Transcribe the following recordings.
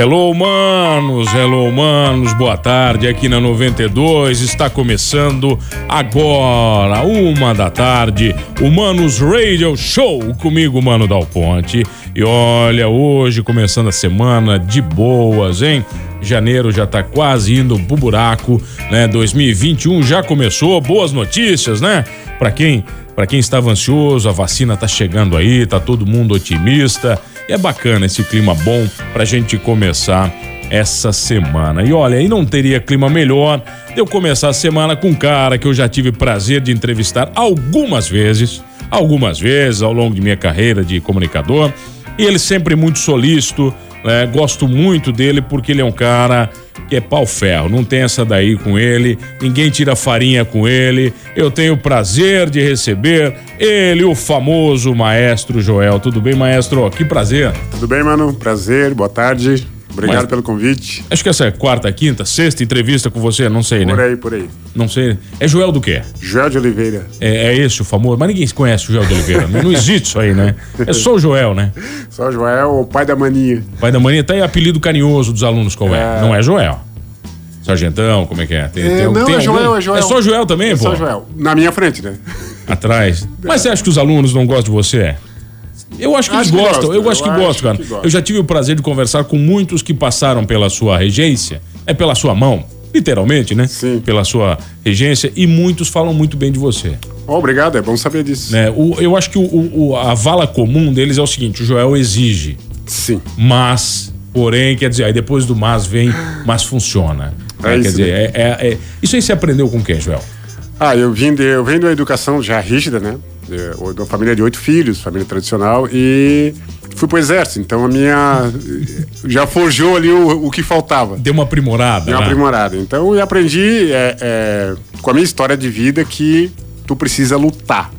Hello, manos, hello, manos, boa tarde. Aqui na 92 está começando agora, uma da tarde, o Manos Radio Show comigo, Mano Dal Ponte. E olha, hoje começando a semana de boas, hein? Janeiro já tá quase indo pro buraco, né? 2021 já começou, boas notícias, né? Para quem, para quem estava ansioso, a vacina tá chegando aí, tá todo mundo otimista. E é bacana esse clima bom pra gente começar essa semana. E olha, aí não teria clima melhor de eu começar a semana com um cara que eu já tive prazer de entrevistar algumas vezes, algumas vezes ao longo de minha carreira de comunicador. E ele sempre muito solícito, né? Gosto muito dele porque ele é um cara que é pau ferro, não tem essa daí com ele, ninguém tira farinha com ele. Eu tenho o prazer de receber ele, o famoso maestro Joel. Tudo bem, maestro? Que prazer. Tudo bem, mano? Prazer, boa tarde. Obrigado Mas- pelo convite. Acho que essa é quarta, quinta, sexta entrevista com você, não sei, né? Por aí, por aí. Não sei. É Joel do quê? Joel de Oliveira. É, é esse o famoso? Mas ninguém conhece o Joel de Oliveira. né? Não existe isso aí, né? É só o Joel, né? Só Joel, o pai da mania. Pai da mania tá aí apelido carinhoso dos alunos qual é? Não é Joel. Sargentão, como é que é? Tem, É, tem- não, tem é Joel, algum? é Joel. É só Joel também, É pô? só Joel. Na minha frente, né? Atrás. Mas você acha que os alunos não gostam de você? Eu acho que Acho eles gostam, eu acho eu que acho gostam, cara. que gostam. Eu já tive o prazer de conversar com muitos que passaram pela sua regência, é pela sua mão, literalmente, né? Sim. Pela sua regência, e muitos falam muito bem de você. Ó, obrigado, é bom saber disso. né? O, eu acho que o, o- a vala comum deles é o seguinte: o Joel exige, Sim. mas, porém, quer dizer, aí depois do mas vem, mas funciona. É né? Quer isso dizer, é, é- é- isso aí você aprendeu com quem, Joel? Ah, eu vim de, eu venho de uma educação já rígida, né? Uma família de oito filhos, família tradicional, e fui pro exército. Então a minha. Já forjou ali o, o que faltava. Deu uma aprimorada. Deu uma né? aprimorada. Então eu aprendi é, é, com a minha história de vida que tu precisa lutar.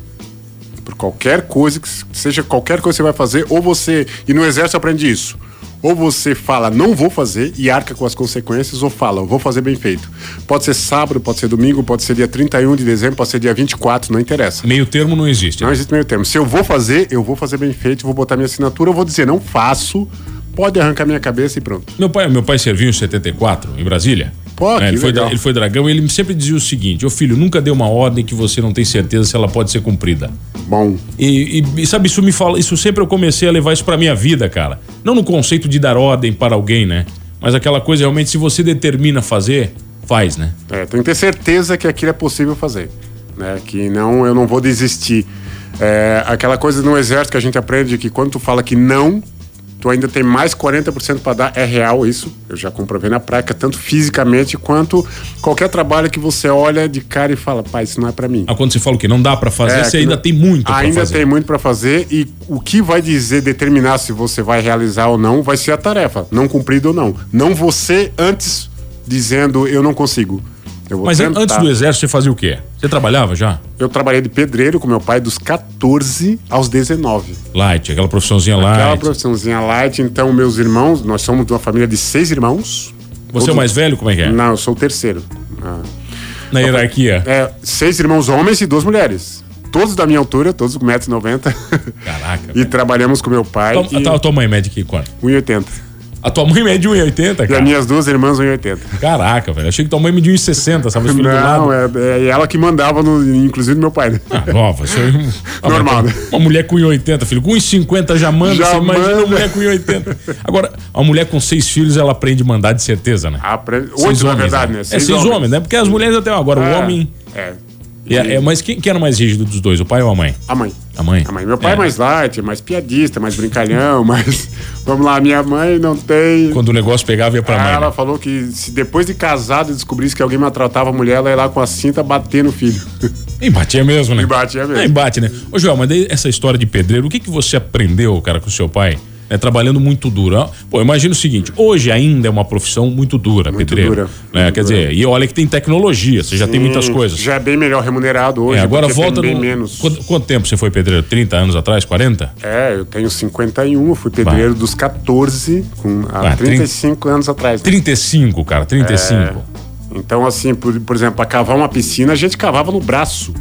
Por qualquer coisa, que seja qualquer coisa que você vai fazer, ou você. E no exército eu aprendi isso. Ou você fala, não vou fazer e arca com as consequências, ou fala, vou fazer bem feito. Pode ser sábado, pode ser domingo, pode ser dia 31 de dezembro, pode ser dia 24, não interessa. Meio termo não existe. Não né? existe meio termo. Se eu vou fazer, eu vou fazer bem feito, vou botar minha assinatura, eu vou dizer, não faço, pode arrancar minha cabeça e pronto. Meu pai, meu pai serviu em 74, em Brasília. Pô, que ele, foi, ele foi dragão e ele sempre dizia o seguinte: Ô filho, nunca dê uma ordem que você não tem certeza se ela pode ser cumprida. Bom, E, e- e sabe, isso me fala, isso sempre eu comecei a levar isso pra minha vida, cara. Não no conceito de dar ordem para alguém, né? Mas aquela coisa realmente, se você determina fazer, faz, né? É, tem que ter certeza que aquilo é possível fazer. Né? Que não, eu não vou desistir. É, aquela coisa no exército que a gente aprende que quando tu fala que não, tu ainda tem mais 40% para dar. É real isso. Eu já comprovei na prática, tanto fisicamente quanto qualquer trabalho que você olha de cara e fala, pai, isso não é para mim. Ah, quando você fala o que não dá pra fazer, É, você ainda não- tem muito pra Ainda fazer. tem muito para fazer e o que vai dizer, determinar se você vai realizar ou não, vai ser a tarefa, não cumprida ou não. Não você antes dizendo eu não consigo. Mas tentar. antes do exército, você fazia o quê? Você trabalhava já? Eu trabalhei de pedreiro com meu pai dos 14 aos 19. Light, aquela profissãozinha Aquela light. profissãozinha light, então meus irmãos, nós somos de uma família de seis irmãos. Você é o Todos- mais velho? Como é que é? Não, eu sou o terceiro. Ah. Na hierarquia. É, seis irmãos homens e duas mulheres. Todos da minha altura, todos com 1,90m. Caraca. e velho. trabalhamos com meu pai. Tua, e a tua mãe mede aqui quanto? 1,80m. A tua mãe mede 1,80, E as cara. minhas duas irmãs 1,80m. Caraca, velho. Achei que tua mãe media 1,60, sabe? Os Não, é, é ela que mandava, no, inclusive no meu pai. né? Ah, nova, isso. Ah, Normal, né? Uma mulher com 1,80, filho. Com 1,50 já manda. Já você imagina manda. uma mulher com 1,80. Agora, uma mulher com seis filhos, ela aprende a mandar de certeza, né? Apre... Seis Oito, na verdade, né? é seis homens. né? Porque as mulheres até agora, o É, homem. É. É, é, mas quem, quem era mais rígido dos dois, o pai ou a mãe? A mãe. A mãe. A mãe. Meu pai é, É. mais light, é mais piadista, mais brincalhão, mais. Vamos lá, minha mãe não tem. Quando o negócio pegava, ia pra Ah, mãe. ela né? falou que se depois de casado descobrisse que alguém maltratava a mulher, ela ia lá com a cinta bater no filho. E batia mesmo, né? E batia mesmo. É, e bate, né? Ô, Joel, mas daí essa história de pedreiro, o que, que você aprendeu, cara, com o seu pai? Né, trabalhando muito duro. Pô, imagina o seguinte, hoje ainda é uma profissão muito dura, Muito pedreiro. dura, né? muito Quer dura. dizer, e olha que tem tecnologia, você já tem muitas Sim, coisas. Já é bem melhor remunerado hoje. É, agora volta bem no... menos. Quanto, quanto tempo você foi pedreiro? 30 anos atrás? 40? É, eu tenho 51, eu fui pedreiro dos 14, com, há Bah, 35 anos atrás. 35, cara, 35. Então, assim, por, por exemplo, para cavar uma piscina, a gente cavava no braço.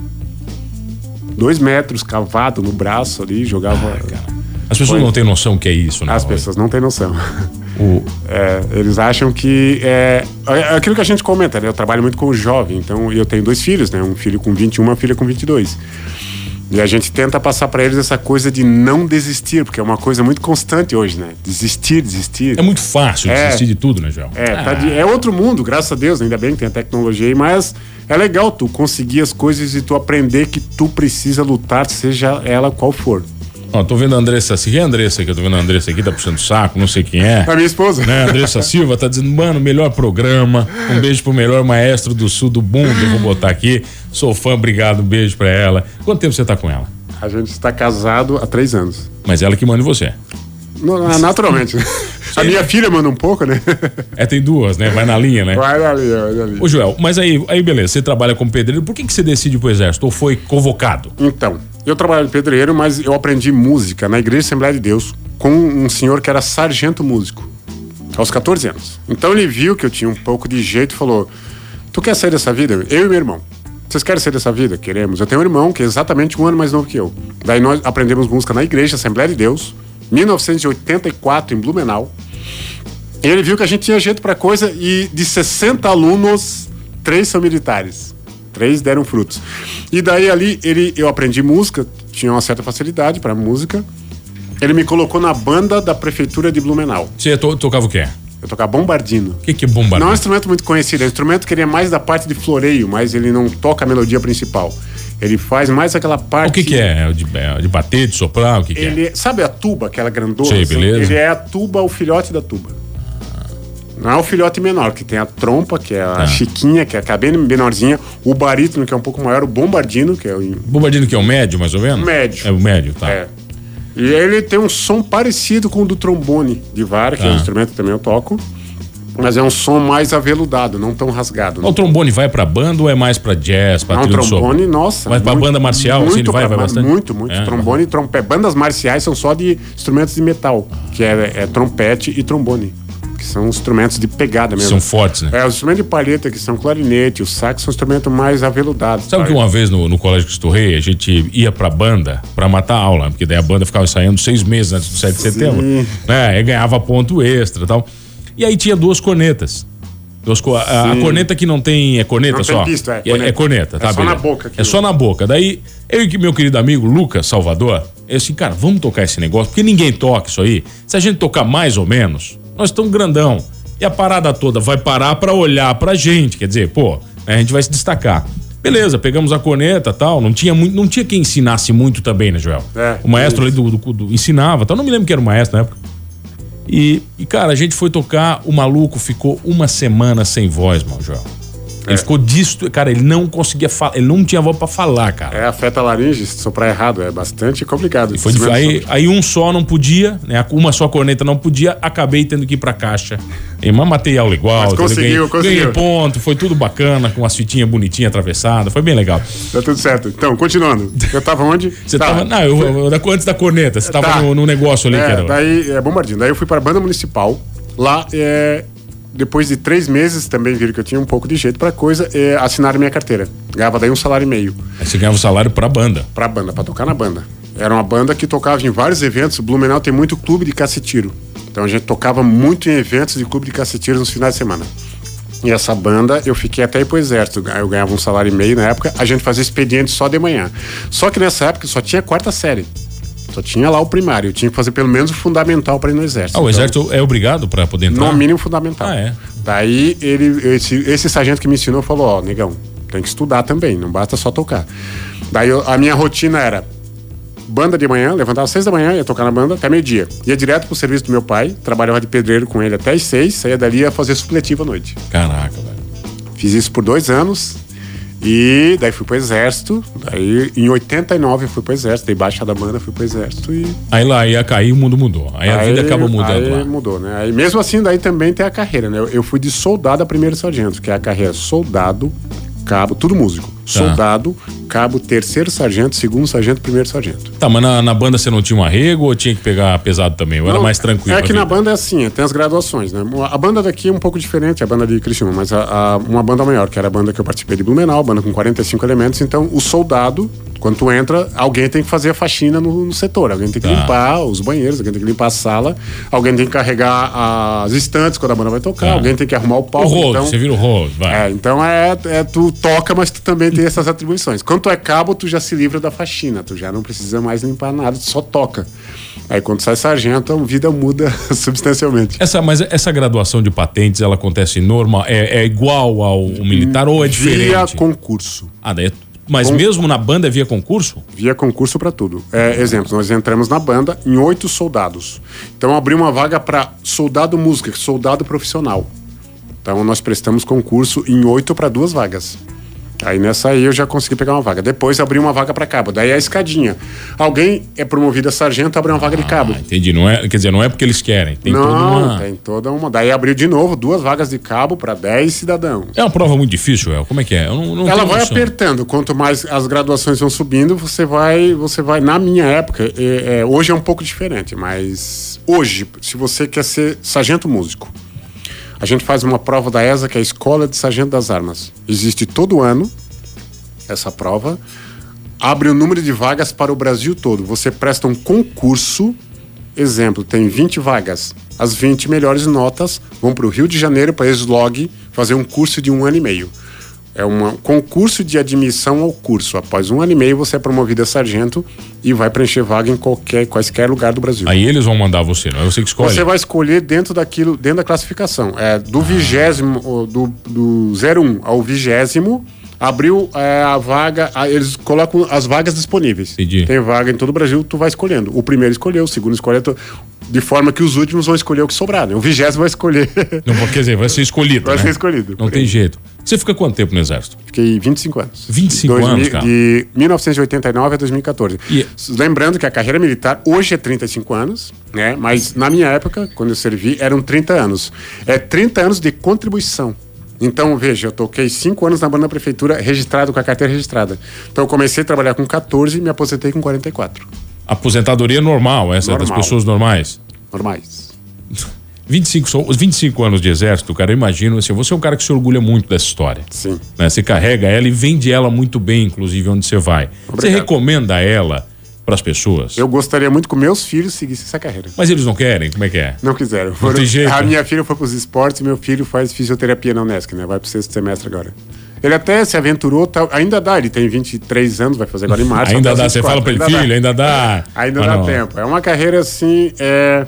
Dois metros cavado no braço ali, jogava. As pessoas Foi. não têm noção que é isso, né? As pessoas não têm noção. O- É, eles acham que é, é aquilo que a gente comenta, né? Eu trabalho muito com o jovem, então eu tenho dois filhos, né? Um filho com 21, uma filha com 22. E a gente tenta passar para eles essa coisa de não desistir, porque é uma coisa muito constante hoje, né? Desistir, desistir. É muito fácil É. desistir de tudo, né, João? É, tá de- é outro mundo, graças a Deus, ainda bem que tem a tecnologia aí, mas é legal tu conseguir as coisas e tu aprender que tu precisa lutar, seja ela qual for. Ó, tô vendo a Andressa, se é a Andressa que eu tô vendo a Andressa aqui, tá puxando o saco, não sei quem é. A minha esposa. Né, Andressa Silva tá dizendo, mano, melhor programa. Um beijo pro melhor maestro do sul do mundo. Eu vou botar aqui. Sou fã, obrigado, um beijo pra ela. Quanto tempo você tá com ela? A gente está casado há três anos. Mas ela que manda em você. Naturalmente. a minha filha manda um pouco, né? É, tem duas, né? Vai na linha, né? Vai ali, vai ali. Ô, Joel, mas aí, aí beleza, você trabalha como pedreiro, por que, que você decide pro exército? Ou foi convocado? Então, eu trabalho de pedreiro, mas eu aprendi música na Igreja Assembleia de Deus com um senhor que era sargento músico, aos 14 anos. Então ele viu que eu tinha um pouco de jeito e falou: Tu quer sair dessa vida? Eu e meu irmão. Vocês querem sair dessa vida? Queremos. Eu tenho um irmão que é exatamente um ano mais novo que eu. Daí nós aprendemos música na Igreja Assembleia de Deus, 1984, em Blumenau. E ele viu que a gente tinha jeito pra coisa e de 60 alunos, três são militares. Três deram frutos. E daí ali ele, eu aprendi música, tinha uma certa facilidade pra música. Ele me colocou na banda da prefeitura de Blumenau. Você to- tocava o quê? Eu tocava bombardino. O que, que é bombardeio? Não é um instrumento muito conhecido, é um instrumento que ele é mais da parte de floreio, mas ele não toca a melodia principal. Ele faz mais aquela parte. O que, que é? É de, é de bater, de soprar? O que, que é? Ele, sabe a tuba, aquela grandona? Assim? beleza. Ele é a tuba, o filhote da tuba. Não é o filhote menor, que tem a trompa, que é a Tá. chiquinha, que é a bem menorzinha, o barítono, que é um pouco maior, o bombardino, que é o Bombardino que é o médio, mais ou menos? Médio. É o médio, tá. É. E ele tem um som parecido com o do trombone de vara, que é um Tá. instrumento que também eu toco. Mas é um som mais aveludado, não tão rasgado. O trombone vai pra banda ou é mais pra jazz, pra Não, trombone, nossa. Mas pra banda marcial, assim, ele vai- vai bastante? Muito, muito. É. trombone e trompete. Bandas marciais são só de instrumentos de metal, que é, é trompete e trombone, que são instrumentos de pegada mesmo. São fortes, né? É, os instrumentos de palheta, que são clarinete, o sax, são instrumentos mais aveludados. Sabe que uma vez no, no colégio que estudei, a gente ia pra banda pra matar a aula, porque daí a banda ficava ensaiando seis meses antes do 7 de setembro, né? E ganhava ponto extra e tal. E aí tinha duas cornetas. Duas co- a, a corneta que não tem. É corneta Não só? pista, é é, corneta. é corneta, tá? É só beleza. na boca É aquilo. só na boca. Daí, eu e meu querido amigo Lucas Salvador, eu assim, cara, vamos tocar esse negócio, porque ninguém toca isso aí. Se a gente tocar mais ou menos, nós estamos grandão. E a parada toda vai parar pra olhar pra gente. Quer dizer, pô, né, a gente vai se destacar. Beleza, pegamos a corneta tal. Não tinha, muito, não tinha quem ensinasse muito também, né, Joel? É, o maestro ali do, do- do- ensinava, tal. Não me lembro que era o maestro na época. E, e, cara, a gente foi tocar, o maluco ficou uma semana sem voz, mano, Joel. Ele É. ficou disto, cara, ele não conseguia falar, ele não tinha voz pra falar, cara. É, afeta a laringe, se soprar errado, é bastante complicado. Foi difícil. aí, aí um só não podia, né? Uma só corneta não podia, acabei tendo que ir pra caixa. E mas matei aula igual. Mas entendeu? conseguiu, ganhei, conseguiu. ganhei ponto, foi tudo bacana, com as fitinhas bonitinhas atravessadas, foi bem legal. Tá tudo certo. Então, continuando. Eu tava onde? Você Tá. tava. Não, eu, eu- antes da corneta, você tava Tá. no, no negócio ali que É, era. daí, é bombardinho. Daí eu fui para a banda municipal. Lá, é, depois de três meses, também viram que eu tinha um pouco de jeito para coisa, é, assinaram minha carteira. Ganhava daí um salário e meio Aí você ganhava o salário pra banda. pra banda, para tocar na banda. Era uma banda que tocava em vários eventos. O Blumenau tem muito clube de cacetiro. Então a gente tocava muito em eventos de clube de cacetiro nos finais de semana. E essa banda, eu fiquei até ir pro exército. Eu ganhava um salário e meio na época. A gente fazia expediente só de manhã. Só que nessa época só tinha quarta série. Só tinha lá o primário. Eu tinha que fazer pelo menos o fundamental para ir no exército. Ah, o Então, exército é obrigado pra poder entrar? no mínimo fundamental. Ah, é? Daí ele, esse, esse sargento que me ensinou falou: Ó, negão, tem que estudar também, não basta só tocar. Daí eu- a minha rotina era banda de manhã, levantava às seis da manhã, ia tocar na banda até meio-dia. Ia direto pro serviço do meu pai, trabalhava de pedreiro com ele até às seis, saía dali ia fazer supletivo à noite. Caraca, velho. Fiz isso por dois anos. E daí fui pro exército. Daí em 89 eu fui pro exército, dei baixa da banda, fui pro exército e. Aí lá ia cair, o mundo mudou. Aí, a vida acaba mudando aí lá. mudou, né? Aí mesmo assim, daí também tem a carreira, né? Eu, eu fui de soldado a primeiro sargento, que é a carreira soldado, cabo, tudo músico. Tá. Soldado, cabo, terceiro sargento, segundo sargento, primeiro sargento. Tá, mas na, na banda você não tinha um arrego ou tinha que pegar pesado também? Ou era Não, mais tranquilo? É que na banda é assim, tem as graduações, né? A banda daqui é um pouco diferente, a banda de Criciúma, mas a, a- uma banda maior, que era a banda que eu participei de Blumenau, banda com 45 elementos. Então, o soldado, quando tu entra, alguém tem que fazer a faxina no, no setor. Alguém tem que Tá. limpar os banheiros, alguém tem que limpar a sala, alguém tem que carregar as estantes quando a banda vai tocar, Tá. alguém tem que arrumar o O palco. rodo, então, você vira o rodo, vai. é, então é, é tu toca, mas tu também tem essas atribuições. Quando tu é cabo, tu já se livra da faxina, tu já não precisa mais limpar nada, tu só toca. Aí quando sai sargento, a vida muda substancialmente. Essa, mas essa graduação de patentes, ela acontece normal, é, é igual ao militar ou é diferente? Via concurso. Ah, daí é- mas mesmo na banda via concurso? Via concurso para tudo. É, exemplo, nós entramos na banda em oito soldados. Então abriu uma vaga para soldado música, soldado profissional. Então nós prestamos concurso em oito para duas vagas. Aí nessa aí eu já consegui pegar uma vaga. Depois abri uma vaga para cabo. Daí a escadinha. Alguém é promovido a sargento, abre uma vaga de cabo. Ah, entendi. Não é, quer dizer, não é porque eles querem. Tem não, toda uma. tem toda uma. Daí abriu de novo duas vagas de cabo para 10 cidadãos. É uma prova muito difícil, El. Como é que é? Eu não, não Ela vai noção. apertando. Quanto mais as graduações vão subindo, você vai, você vai. Na minha época, é- é, hoje é um pouco diferente, mas hoje, se você quer ser sargento músico, a gente faz uma prova da ESA, que é a Escola de Sargento das Armas. Existe todo ano essa prova. Abre o número de vagas para o Brasil todo. Você presta um concurso. Exemplo, tem 20 vagas. As 20 melhores notas vão para o Rio de Janeiro, para Slog, fazer um curso de um ano e meio. É um concurso de admissão ao curso. Após um ano e meio, você é promovido a sargento e vai preencher vaga em qualquer, quaisquer lugar do Brasil. Aí eles vão mandar você, não é você que escolhe. Você vai escolher dentro daquilo, dentro da classificação. É, do vigésimo, ou do, do 01 ao vigésimo, abriu é, a vaga, a- eles colocam as vagas disponíveis. Entendi. Tem vaga em todo o Brasil, tu vai escolhendo. O primeiro escolheu, o segundo escolheu, tu- de forma que os últimos vão escolher o que sobrar, né? O vigésimo vai escolher. Não, quer dizer, vai ser escolhido. Vai né? ser escolhido. Não tem jeito. Você fica quanto tempo no exército? Fiquei 25 anos. 25 Dois anos, cara. De 1989 a 2014. E- Lembrando que a carreira militar hoje é 35 anos, né? Mas na minha época, quando eu servi, eram 30 anos. É 30 anos de contribuição. Então, veja, eu toquei 5 anos na banda da prefeitura, registrado com a carteira registrada. Então, eu comecei a trabalhar com 14 e me aposentei com 44. Aposentadoria normal, essa é das Normal. pessoas normais. Normais. 25, só- os 25 anos de exército, cara, eu imagino assim, você é um cara que se orgulha muito dessa história. Sim. né? Você carrega ela e vende ela muito bem, inclusive, onde você vai. Você Obrigado. recomenda ela para as pessoas? Eu gostaria muito que meus filhos seguissem essa carreira. Mas eles não querem? Como é que é? Não quiseram. Foram- tem jeito. A minha filha foi para os esportes e meu filho faz fisioterapia na Unesc, né? Vai pro sexto semestre agora. Ele até se aventurou, tal- ainda dá, ele tem 23 anos, vai fazer agora em março. ainda dá, os você fala 24, para ele, filho, dá. ainda dá. Ainda Mas dá não. tempo. É uma carreira assim. é,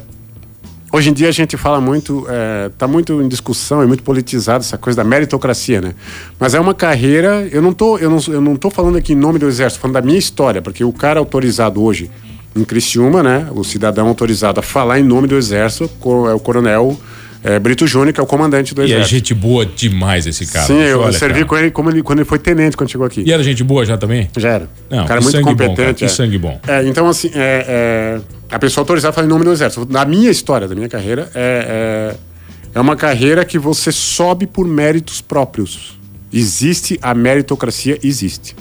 Hoje em dia a gente fala muito, é, tá muito em discussão, é muito politizado essa coisa da meritocracia, né? Mas é uma carreira, eu não tô, eu não, eu não tô falando aqui em nome do exército, falando da minha história, porque o cara autorizado hoje em Criciúma, né? O cidadão autorizado a falar em nome do exército é o coronel é, Brito Júnior, que é o comandante do E é exército. gente boa demais esse cara. Sim, eu Olha, servi cara. com ele como ele, quando ele foi tenente, quando chegou aqui. E era gente boa já também? Já era. Não, um cara muito sangue bom, competente. cara, que é. sangue bom. É, então, assim, é, é, a pessoa autorizada fala em nome do exército. Na minha história, da minha carreira, é, é, é uma carreira que você sobe por méritos próprios. Existe a meritocracia, existe.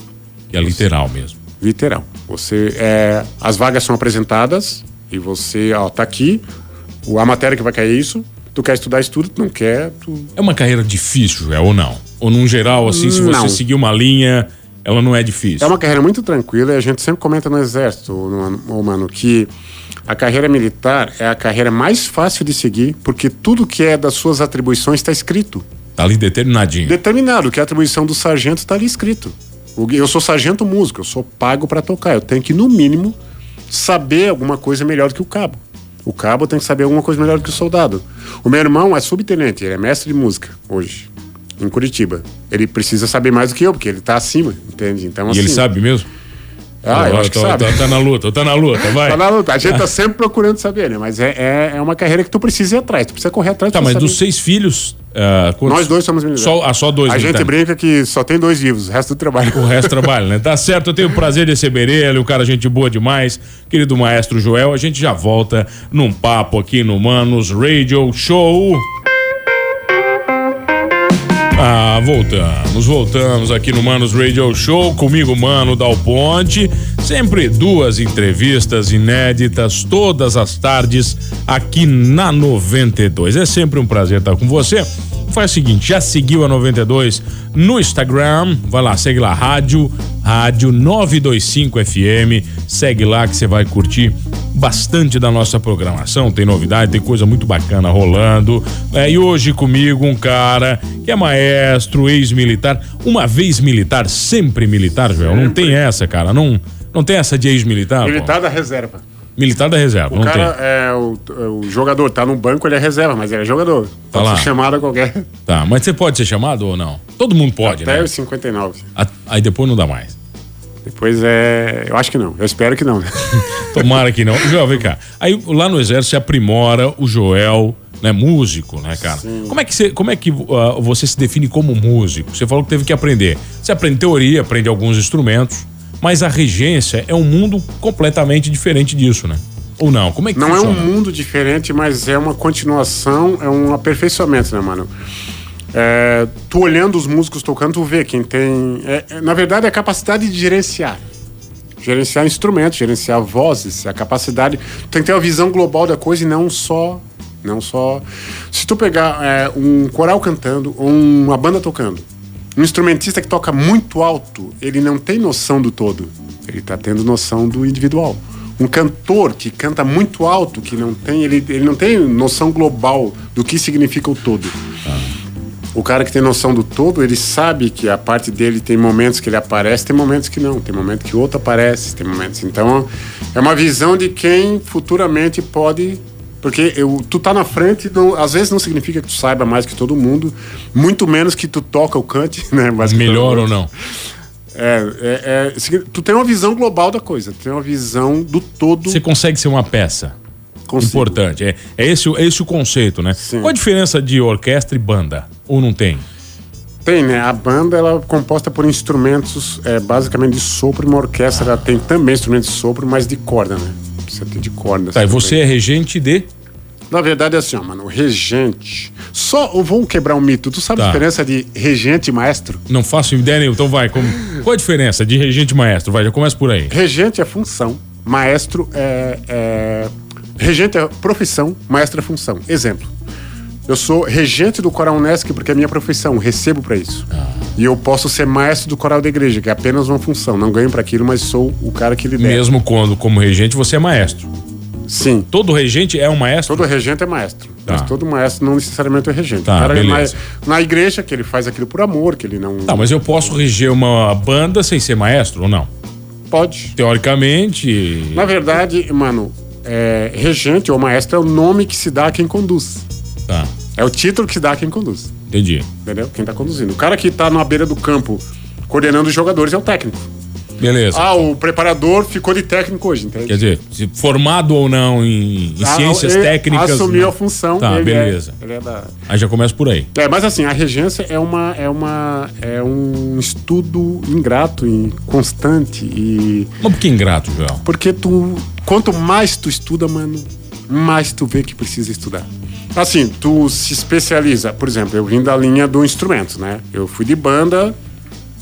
E é literal mesmo. Literal. Você, é, as vagas são apresentadas e você, ó, tá aqui, a matéria que vai cair é isso. Tu quer estudar, estuda, tu não quer, tu É uma carreira difícil, é ou não? Ou num geral, assim, se você Não. seguir uma linha, ela não é difícil. É uma carreira muito tranquila e a gente sempre comenta no Exército, ô, mano, que a carreira militar é a carreira mais fácil de seguir porque tudo que é das suas atribuições está escrito. Tá ali determinadinho. Determinado, que a atribuição do sargento está ali escrito. Eu sou sargento músico, eu sou pago para tocar. Eu tenho que, no mínimo, saber alguma coisa melhor do que o cabo. O cabo tem que saber alguma coisa melhor do que o soldado. O meu irmão é subtenente, ele é mestre de música hoje, em Curitiba. Ele precisa saber mais do que eu, porque ele está acima, entende? Então, E assim, ele sabe mesmo? Ah, eu Ó, acho que tá, sabe. Tá, tá na luta, tá na luta, vai. Tá na luta. A gente tá sempre procurando saber, né? Mas é, é, é uma carreira que tu precisa ir atrás, tu precisa correr atrás Tá, mas saber. dos seis filhos, quantos- Nós dois somos militares. Só, ah, só dois A gente militares. brinca que só tem dois vivos, o resto do trabalho. O resto trabalha, né? Tá certo, eu tenho o prazer de receber ele, um cara gente boa demais, querido maestro Joel. A gente já volta num papo aqui no Manos Radio Show. Ah, voltamos, voltamos aqui no Manos Radio Show, comigo, Mano Dal Ponte. Sempre duas entrevistas inéditas, todas as tardes, aqui na 92. É sempre um prazer estar com você. Faz o seguinte, já seguiu a 92 no Instagram? Vai lá, segue lá, Rádio, Rádio 925 FM. Segue lá que você vai curtir bastante da nossa programação. Tem novidade, tem coisa muito bacana rolando. É, e hoje comigo um cara que é maestro, ex-militar. Uma vez militar, sempre militar, Joel. Não tem essa, cara. Não, não tem essa de ex-militar. pô. Militar da reserva. Militar da reserva, O não cara tem. é o, o jogador, tá no banco, ele é reserva, mas ele é jogador. Pode lá. ser chamado a qualquer. Tá, mas você pode ser chamado ou não? Todo mundo pode, Até né? os 59. A- Aí depois não dá mais. Depois é. Eu acho que não. Eu espero que não. né? Tomara que não. Joel, vem cá. Aí lá no exército você aprimora o Joel, né? Músico, né, cara? Como é que, você, como é que ah, você se define como músico? Você falou que teve que aprender. Você aprende teoria, aprende alguns instrumentos, mas a regência é um mundo completamente diferente disso, né? Ou não? Como é que Não é um funciona? mundo diferente, mas é uma continuação, é um aperfeiçoamento, né, mano? É, tu olhando os músicos tocando, tu vê quem tem. é- é, na verdade, é a capacidade de gerenciar. Gerenciar instrumentos, gerenciar vozes, a capacidade. Tu tem que ter uma visão global da coisa e não só. Não só. Se tu pegar é, um coral cantando ou uma banda tocando, um instrumentista que toca muito alto, ele não tem noção do todo. Ele está tendo noção do individual. Um cantor que canta muito alto, que não tem, ele, ele não tem noção global do que significa o todo. O cara que tem noção do todo, ele sabe que a parte dele tem momentos que ele aparece, tem momentos que não, tem momentos que outro aparece, tem momentos. Então, é uma visão de quem futuramente pode. Porque eu, tu tá na frente, não- às vezes não significa que tu saiba mais que todo mundo, muito menos que tu toca o cante, né? todo Melhor ou não? É, é, é, tu tem uma visão global da coisa, tu tem uma visão do todo. Você consegue ser uma peça. Consigo. Importante. É, é, esse, o- é esse o conceito, né? Sim. Qual a diferença de orquestra e banda? Ou não tem? Tem, né? A banda ela é composta por instrumentos é, basicamente de sopro, e uma orquestra ela tem também instrumentos de sopro, mas de corda, né? Precisa ter de corda. Tá, e assim, você é regente de. Na verdade é assim, ó, mano, regente. Só vou quebrar um mito. Tu sabe Tá. a diferença de regente e maestro? Não faço ideia nenhuma, então vai. Como... Qual a diferença de regente e maestro? Vai, já começa por aí. Regente é função, maestro é, é- Regente é profissão, maestro é função. Exemplo. Eu sou regente do Coral Unesc porque é minha profissão, recebo para isso. E eu posso ser maestro do coral da igreja, que é apenas uma função. Não ganho para aquilo, mas sou o cara que lidera. Mesmo quando, como regente, você é maestro. Sim. Todo regente é um maestro? Todo regente é maestro. Tá. Mas todo maestro não necessariamente é regente. Tá, cara é beleza. na, na igreja, que ele faz aquilo por amor, que ele não. Tá, mas eu posso reger uma banda sem ser maestro ou não? Pode. Teoricamente. Na verdade, mano, é, regente ou maestro é o nome que se dá a quem conduz. Tá, É o título que se dá a quem conduz. entendi. Entendeu? Quem tá conduzindo. O cara que tá na beira do campo coordenando os jogadores é o técnico. Beleza. Ah, o preparador ficou de técnico hoje, entende? Quer dizer, formado ou não em, em Ah, ciências ele técnicas. Assumiu não. a função. Tá, ele beleza. É, é da. Aí já começa por aí. É, mas assim, a regência é uma é uma é um estudo ingrato e constante e Mas por que ingrato, Joel? porque tu quanto mais tu estuda, mano, mais tu vê que precisa estudar. Assim, tu se especializa, por exemplo, eu vim da linha do instrumento, né? Eu fui de banda,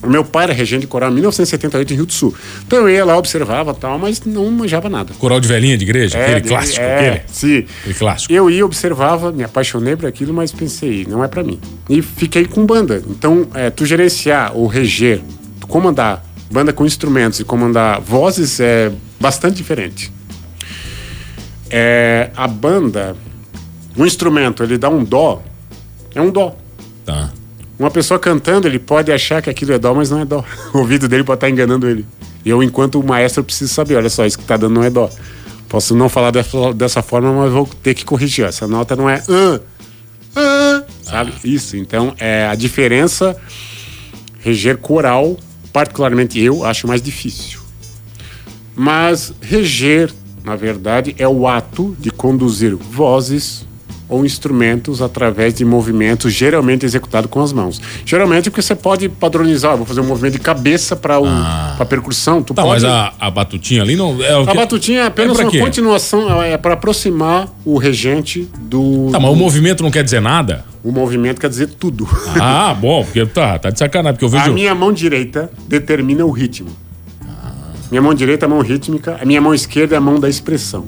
meu pai era regente de coral em 1978 em Rio do Sul. Então eu ia lá, observava tal, mas não manjava nada. Coral de velhinha de igreja? aquele de- clássico, é, aquele. Sim. Aquele clássico. Eu ia, observava, me apaixonei por aquilo, mas pensei, não é pra mim. E fiquei com banda. Então, é, tu gerenciar ou reger, tu comandar banda com instrumentos e comandar vozes é bastante diferente. É, a banda, o instrumento, ele dá um dó, é um dó. Tá. Uma pessoa cantando, ele pode achar que aquilo é dó, mas não é dó. O ouvido dele pode estar enganando ele. Eu, enquanto maestro, preciso saber, olha só, isso que tá dando não é dó. Posso não falar dessa, dessa forma, mas vou ter que corrigir. Essa nota não é ah, ah, sabe? Isso. Então, é a diferença reger coral, particularmente eu, acho mais difícil. Mas reger, na verdade, é o ato de conduzir vozes, ou instrumentos através de movimentos geralmente executados com as mãos. Geralmente porque você pode padronizar, vou fazer um movimento de cabeça para ah. a percussão. Tu tá, pode... mas a, a, batutinha ali não é que... A batutinha é apenas é uma quê? continuação, é para aproximar o regente do. Tá, mas o movimento não quer dizer nada? O movimento quer dizer tudo. Ah, bom, porque tá, tá de sacanagem, porque eu vejo. A minha mão direita determina o ritmo. Minha mão direita é a mão rítmica, a minha mão esquerda é a mão da expressão.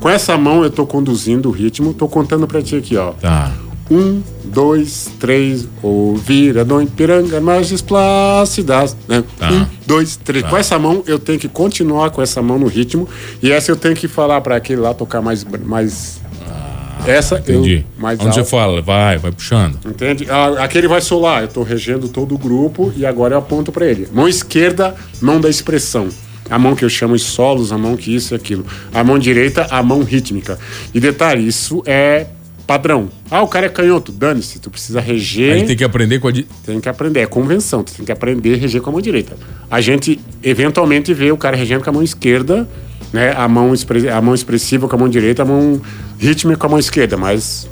Com essa mão eu estou conduzindo o ritmo, estou contando para ti aqui, ó. Tá. Um, dois, três, ouvir a do Ipiranga, margens plácidas. Né? Tá. Um, dois, três. Tá. Com essa mão eu tenho que continuar com essa mão no ritmo e essa eu tenho que falar para aquele lá tocar mais, mais essa Entendi. eu mais Onde alto. você fala, vai, vai puxando. Entende? Ah, aquele vai solar, eu estou regendo todo o grupo e agora eu aponto para ele. Mão esquerda, mão da expressão. A mão que eu chamo de solos, a mão que isso e aquilo. A mão direita, a mão rítmica. E detalhe, isso é padrão. Ah, o cara é canhoto, dane-se, tu precisa reger. Aí tem que aprender com a. Di... Tem que aprender, é convenção, tu tem que aprender a reger com a mão direita. A gente eventualmente vê o cara regendo com a mão esquerda né? A mão, a mão expressiva com a mão direita, a mão rítmica com a mão esquerda, mas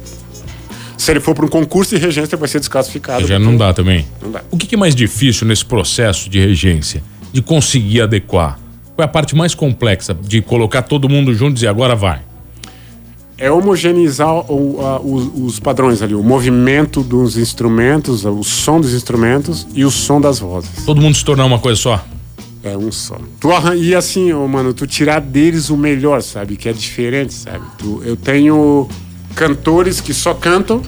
se ele for para um concurso de regência, vai ser desclassificado. Já não dá também. Não dá. O que é mais difícil nesse processo de regência? De conseguir adequar? Qual é a parte mais complexa de colocar todo mundo junto e agora vai? É homogeneizar o, a, os, os, padrões ali, o movimento dos instrumentos, o som dos instrumentos e o som das vozes. Todo mundo se tornar uma coisa só? É um só. Tu. E assim, oh, mano, tu tirar deles o melhor, sabe? Que é diferente, sabe? Tu... Eu tenho cantores que só cantam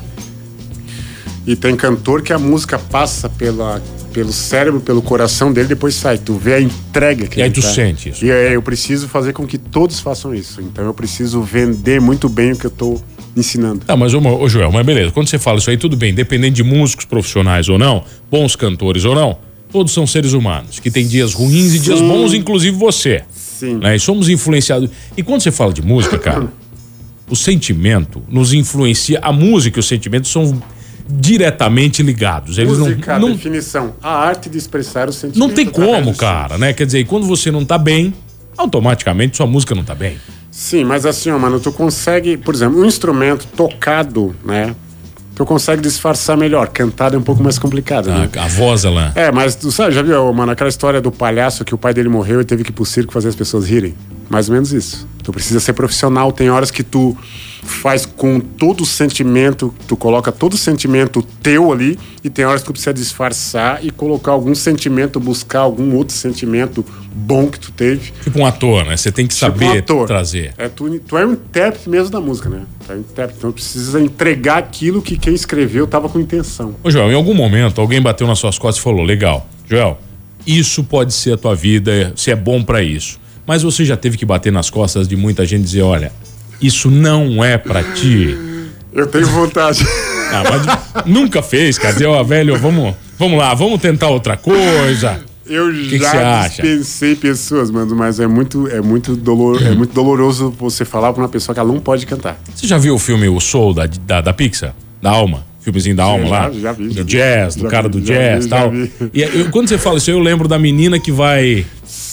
e tem cantor que a música passa pela, pelo cérebro, pelo coração dele, depois sai. Tu vê a entrega que E aí tu tá. sente isso. E aí eu preciso fazer com que todos façam isso. Então eu preciso vender muito bem o que eu tô ensinando. Tá, mas ô, ô Joel, mas beleza. Quando você fala isso aí, tudo bem. Dependendo de músicos profissionais ou não, bons cantores ou não, Todos são seres humanos, que tem dias ruins e dias bons, inclusive você. Sim. Né? E somos influenciados. E quando você fala de música, cara, o sentimento nos influencia. A música e o sentimento são diretamente ligados. Eles música, não, não definição, a arte de expressar o sentimento. Não tem como, cara, né? Quer dizer, quando você não tá bem, automaticamente sua música não tá bem. Sim, mas assim, ó, mano, tu consegue, por exemplo, um instrumento tocado, né? tu consegue disfarçar melhor. Cantada é um pouco mais complicado, né? A voz, ela. É, mas tu sabe, já viu, mano, aquela história do palhaço que o pai dele morreu e teve que ir pro circo fazer as pessoas rirem? Mais ou menos isso. Tu precisa ser profissional. Tem horas que tu faz com todo o sentimento, tu coloca todo o sentimento teu ali, e tem horas que tu precisa disfarçar e colocar algum sentimento, buscar algum outro sentimento bom que tu teve. Tipo um ator, né? Você tem que tipo saber um trazer. É, tu, tu é um intérprete mesmo da música, né? Tu é um intérprete, então precisa entregar aquilo que quem escreveu estava com intenção. Ô, Joel, em algum momento alguém bateu nas suas costas e falou: legal, Joel, isso pode ser a tua vida, se é bom para isso. Mas você já teve que bater nas costas de muita gente e dizer: olha, isso não é para ti. Eu tenho vontade. Ah, mas nunca fez, cara. Dizer, ó, velho, vamos, vamos lá, vamos tentar outra coisa. Eu que já que pensei pessoas, mano, mas é muito, é muito dolor, é muito doloroso você falar pra uma pessoa que ela não pode cantar. Você já viu o filme O Soul da, da, da Pixar? Da Alma? Filmezinho da Alma lá? Já, já vi. Do já jazz, do cara vi, do jazz e tal. E eu, quando você fala isso, eu lembro da menina que vai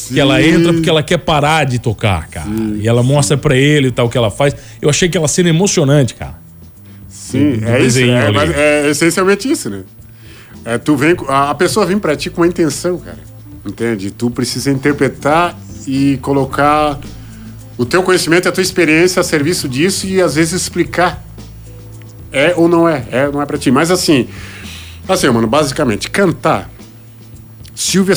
Sim. Que ela entra porque ela quer parar de tocar, cara. Sim. E ela mostra para ele e tal o que ela faz. Eu achei aquela cena emocionante, cara. Sim, é isso. É, mas é essencialmente isso, né? É, tu vem, a pessoa vem para ti com uma intenção, cara. Entende? Tu precisa interpretar e colocar o teu conhecimento, a tua experiência a serviço disso e às vezes explicar. É ou não é? É ou não é para ti. Mas assim, assim, mano, basicamente, cantar. Silvia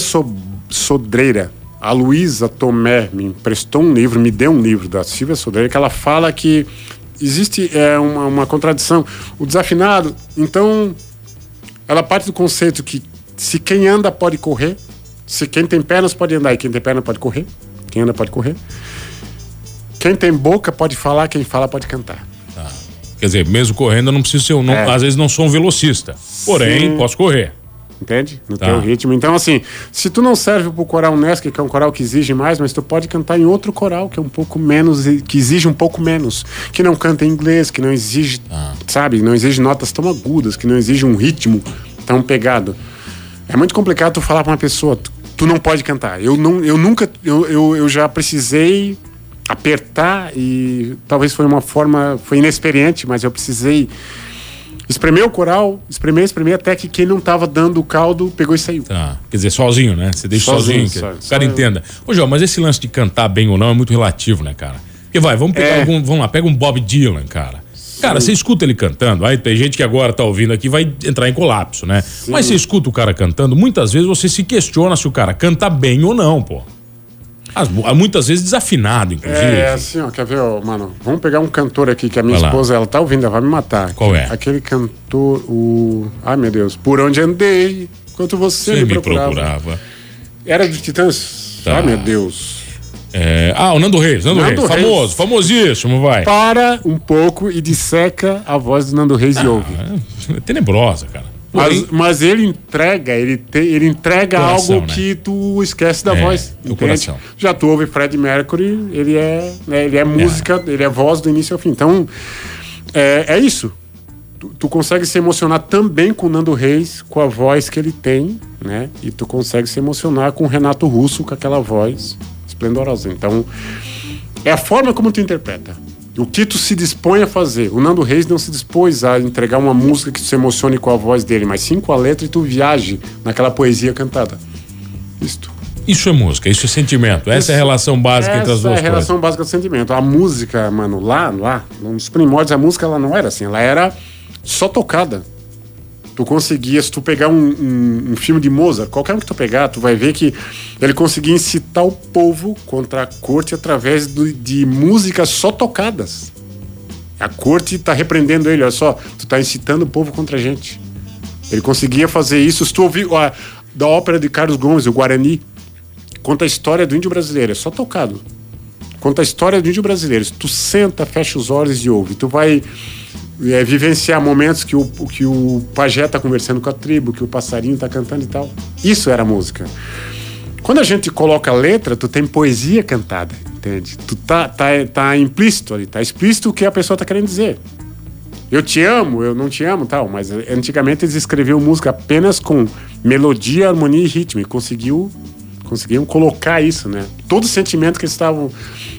Sodreira a Luísa Tomé me emprestou um livro, me deu um livro da Silvia Sodeira, que ela fala que existe é, uma, uma contradição. O desafinado, então, ela parte do conceito que se quem anda pode correr, se quem tem pernas pode andar e quem tem perna pode correr, quem anda pode correr. Quem tem boca pode falar, quem fala pode cantar. Ah, quer dizer, mesmo correndo eu não preciso ser, um, não, é. às vezes não sou um velocista, porém Sim. posso correr entende? No tá. teu ritmo. Então, assim, se tu não serve pro coral Nesc, que é um coral que exige mais, mas tu pode cantar em outro coral que é um pouco menos, que exige um pouco menos, que não canta em inglês, que não exige, ah. sabe, não exige notas tão agudas, que não exige um ritmo tão pegado. É muito complicado tu falar pra uma pessoa, tu, tu não pode cantar. Eu, não, eu nunca, eu, eu, eu já precisei apertar e talvez foi uma forma, foi inexperiente, mas eu precisei espremer o coral, espremer, espremer, até que quem não estava dando o caldo pegou e saiu. Tá. Quer dizer, sozinho, né? Você deixa sozinho, sozinho só, o cara entenda. Ô, João, mas esse lance de cantar bem ou não é muito relativo, né, cara? Porque vai, vamos pegar é. algum, vamos lá, pega um Bob Dylan, cara. Cara, você escuta ele cantando, aí tem gente que agora tá ouvindo aqui vai entrar em colapso, né? Sim. Mas você escuta o cara cantando, muitas vezes você se questiona se o cara canta bem ou não, pô. As, muitas vezes desafinado, inclusive. É, assim, ó, quer ver, ó, mano? Vamos pegar um cantor aqui que a minha esposa, ela tá ouvindo, ela vai me matar. Qual é? Aquele cantor, o. Ai, meu Deus. Por onde andei, enquanto você, você me, procurava. procurava. Era do Titãs. Tá. Ai, meu Deus. É... Ah, o Nando Reis, Nando, Nando Reis. Reis. Famoso, famosíssimo, vai. Para um pouco e disseca a voz do Nando Reis ah, e ouve. É tenebrosa, cara. Mas, mas ele entrega, ele, te, ele entrega coração, algo né? que tu esquece da é, voz. O coração. Já tu ouve Fred Mercury, ele é, né, ele é música, é. ele é voz do início ao fim. Então, é, é isso. Tu, tu, consegue se emocionar também com o Nando Reis, com a voz que ele tem, né? E tu consegue se emocionar com o Renato Russo, com aquela voz esplendorosa. Então, é a forma como tu interpreta. O que tu se dispõe a fazer. O Nando Reis não se dispôs a entregar uma música que tu se emocione com a voz dele, mas sim com a letra e tu viaje naquela poesia cantada. Isto. Isso é música, isso é sentimento. Essa isso, é a relação básica entre as duas coisas. Essa é a relação básica do sentimento. A música, mano, lá, lá, nos primórdios, a música ela não era assim, ela era só tocada tu conseguia, se tu pegar um, um, um, filme de Mozart, qualquer um que tu pegar, tu vai ver que ele conseguia incitar o povo contra a corte através do, de músicas só tocadas. A corte está repreendendo ele, olha só, tu está incitando o povo contra a gente. Ele conseguia fazer isso. Se tu ouvir a, da ópera de Carlos Gomes, o Guarani, conta a história do índio brasileiro, é só tocado. Conta a história do índio brasileiro. Tu senta, fecha os olhos e ouve, tu vai é, vivenciar momentos que o, que o pajé está conversando com a tribo, que o passarinho está cantando e tal. Isso era música. Quando a gente coloca letra, tu tem poesia cantada, entende? Tu tá, tá, tá implícito ali, tá explícito o que a pessoa está querendo dizer. Eu te amo, eu não te amo, tal, mas antigamente eles escreviam música apenas com melodia, harmonia e ritmo e conseguiu conseguiam colocar isso, né? Todo sentimento que eles estavam.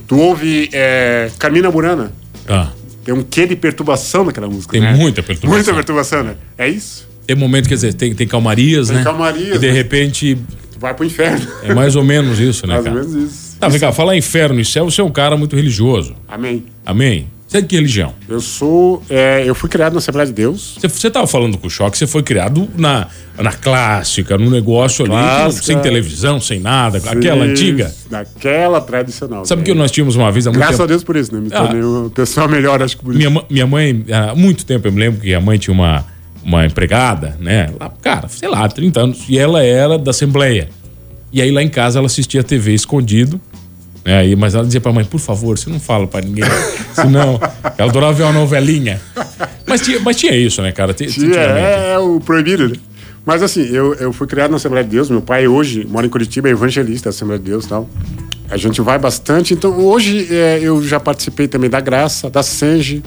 Tu ouve é, Carmina Burana. Ah. Tem um quê de perturbação naquela música, Tem né? muita perturbação. Muita perturbação, né? É isso. Tem momento, quer dizer, tem, tem calmarias, tem né? calmarias. E de né? repente... Vai pro inferno. É mais ou menos isso, né, mais cara? Ou menos isso. Tá, vem cá, falar inferno e céu, você é um cara muito religioso. Amém. Amém. Você é de que religião? Eu sou. É, eu fui criado na Assembleia de Deus. Você estava falando com o Choque, você foi criado na, na clássica, num negócio ali, sem televisão, sem nada, sim, aquela antiga. Naquela tradicional. Sabe que nós tínhamos uma vez há muito Graças tempo... a Deus por isso, né? Me tornei ah, uma pessoa melhor, acho que por minha, isso. Minha mãe, há muito tempo, eu me lembro que a mãe tinha uma, uma empregada, né? Lá, cara, sei lá, 30 anos, e ela era da Assembleia. E aí lá em casa ela assistia TV escondido é, aí, mas ela dizia pra mãe, por favor, você não fala pra ninguém. senão, ela adorava ver uma novelinha. Mas tinha, mas tinha isso, né, cara? Tinha, tinha é, é, o proibido, né? Mas assim, eu, eu fui criado na Assembleia de Deus. Meu pai hoje mora em Curitiba, é evangelista da Assembleia de Deus e tal. A gente vai bastante. Então, hoje é, eu já participei também da Graça, da Senge.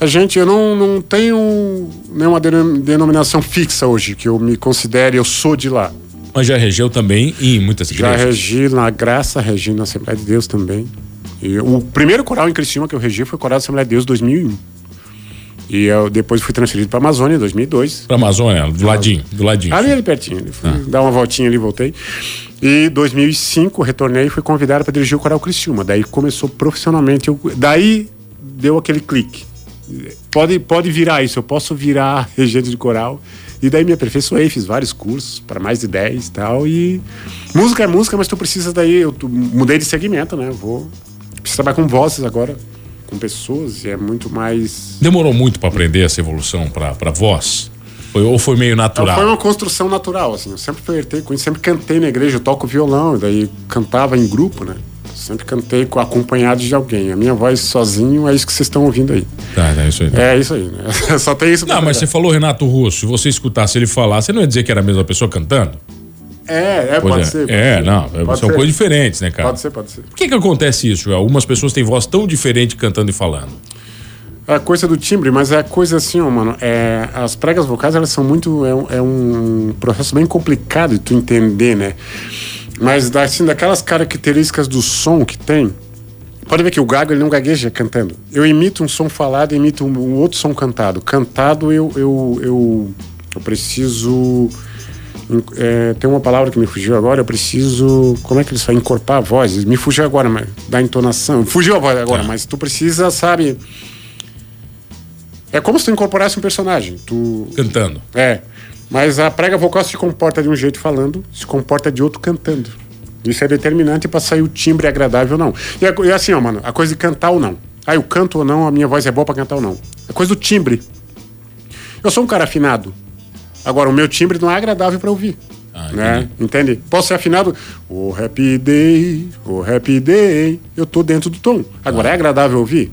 A gente, eu não, não tenho nenhuma denominação fixa hoje, que eu me considere, eu sou de lá. Mas já regeu também em muitas igrejas? Já regi na Graça, regi na Assembleia de Deus também. E o primeiro coral em Criciúma que eu regi foi o Coral da Assembleia de Deus 2001. E eu depois fui transferido para Amazônia em 2002. Para Amazônia, do ladinho, do ladinho. Ali, ali pertinho. Fui ah. dar uma voltinha ali, voltei. E 2005 retornei e fui convidado para dirigir o Coral Criciúma. Daí começou profissionalmente. Eu, daí deu aquele clique. Pode, pode virar isso, eu posso virar regente de coral e daí me aperfeiçoei, fiz vários cursos, para mais de 10 e tal. E música é música, mas tu precisa daí. Eu mudei de segmento, né? Vou. Preciso trabalhar com vozes agora, com pessoas, e é muito mais. Demorou muito para aprender essa evolução para voz? Foi, ou foi meio natural? Foi uma construção natural, assim. Eu sempre flertei com isso, sempre cantei na igreja, eu toco violão, daí cantava em grupo, né? Sempre cantei acompanhado de alguém. A minha voz sozinho é isso que vocês estão ouvindo aí. Tá, é isso aí. É isso aí, né? Só tem isso. Não, mas você falou Renato Russo. Se você escutasse ele falar, você não ia dizer que era a mesma pessoa cantando? É, é, pode é. ser. Pode é, ser. não, pode são ser. coisas diferentes, né, cara? Pode ser, pode ser. Por que que acontece isso? Algumas pessoas têm voz tão diferente cantando e falando. É a coisa do timbre, mas é coisa assim, ó, mano. É, as pregas vocais, elas são muito. É é um processo bem complicado de tu entender, né? Mas assim, daquelas características do som que tem, Pode ver que o gago ele não gagueja cantando. Eu imito um som falado e imito um, outro som cantado. Cantado eu, eu, eu, eu preciso. É, tem uma palavra que me fugiu agora, eu preciso. Como é que eles falam? Encorpar a voz. Me fugiu agora, mas da entonação. Fugiu a voz agora, é. mas tu precisa, sabe. É como se tu incorporasse um personagem. Tu... Cantando. É. Mas a prega vocal se comporta de um jeito falando, se comporta de outro cantando. Isso é determinante para sair o timbre agradável ou não. E, é, e assim, ó, mano, a coisa de cantar ou não. Ah, eu canto ou não, a minha voz é boa para cantar ou não. A coisa do timbre. Eu sou um cara afinado. Agora, o meu timbre não é agradável para ouvir. Ah, né? Entende? Posso ser afinado. O oh, happy day, o oh, happy day. Eu tô dentro do tom. Agora, ah. é agradável ouvir?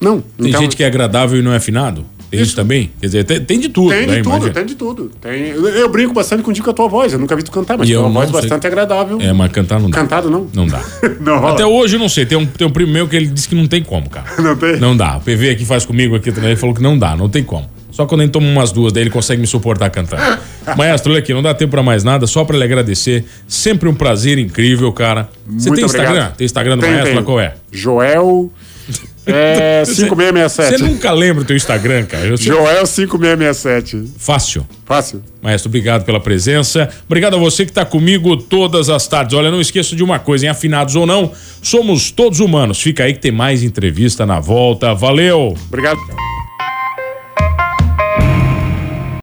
Não. Tem então, gente que é agradável e não é afinado? Tem isso, também? Quer dizer, tem, tem de tudo. Tem de né, tudo, imagina. tem de tudo. Tem, eu, eu, brinco bastante contigo com a tua voz. Eu nunca vi tu cantar, mas tu uma voz sei. bastante agradável. É, mas cantar não dá. Cantado não? Não dá. não. Até hoje eu não sei. Tem um, tem um primo meu que ele disse que não tem como, cara. não tem? Não dá. O PV aqui faz comigo aqui também. Ele falou que não dá, não tem como. Só quando ele toma umas duas, daí ele consegue me suportar cantando. Maestro, olha aqui, não dá tempo pra mais nada, só pra lhe agradecer. Sempre um prazer incrível, cara. Você tem Instagram? Obrigado. Tem Instagram do tem, Maestro? Tem. Qual é? Joel é 5667. Você nunca lembra o teu Instagram, cara? Eu Joel 5667. Fácil. Fácil. Maestro, obrigado pela presença. Obrigado a você que está comigo todas as tardes. Olha, não esqueça de uma coisa, em afinados ou não, somos todos humanos. Fica aí que tem mais entrevista na volta. Valeu. Obrigado.